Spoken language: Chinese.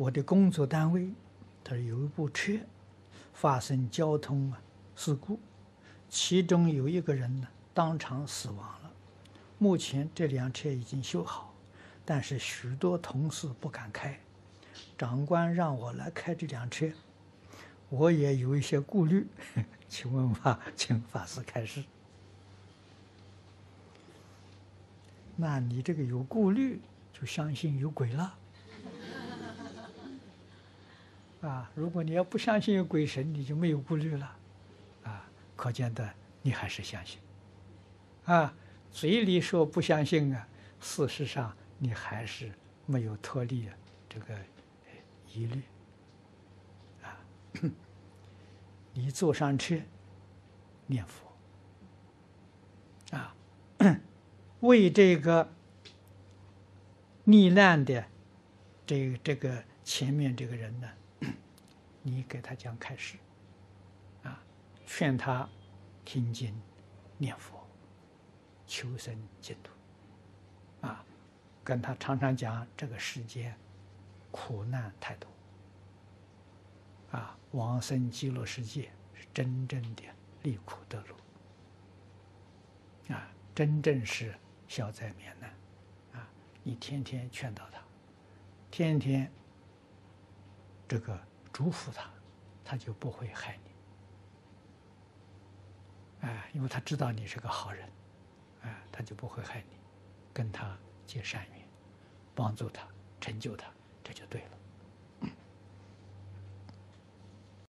我的工作单位，他有一部车发生交通啊事故，其中有一个人呢当场死亡了。目前这辆车已经修好，但是许多同事不敢开。长官让我来开这辆车，我也有一些顾虑，请问法，请法师开示。那你这个有顾虑，就相信有鬼了。啊，如果你要不相信有鬼神，你就没有顾虑了。啊，可见的你还是相信。啊，嘴里说不相信啊，事实上你还是没有脱离这个疑虑。啊，你坐上车念佛。啊。为这个罹难的这、这个前面这个人呢，你给他讲开示，啊，劝他听经念佛，求生净土，啊，跟他常常讲这个世间苦难太多，啊，往生极乐世界是真正的离苦得乐，啊，真正是。消灾免难，啊！你天天劝导他，天天这个祝福他，他就不会害你。哎，因为他知道你是个好人，哎，他就不会害你。跟他结善缘，帮助他，成就他，这就对了。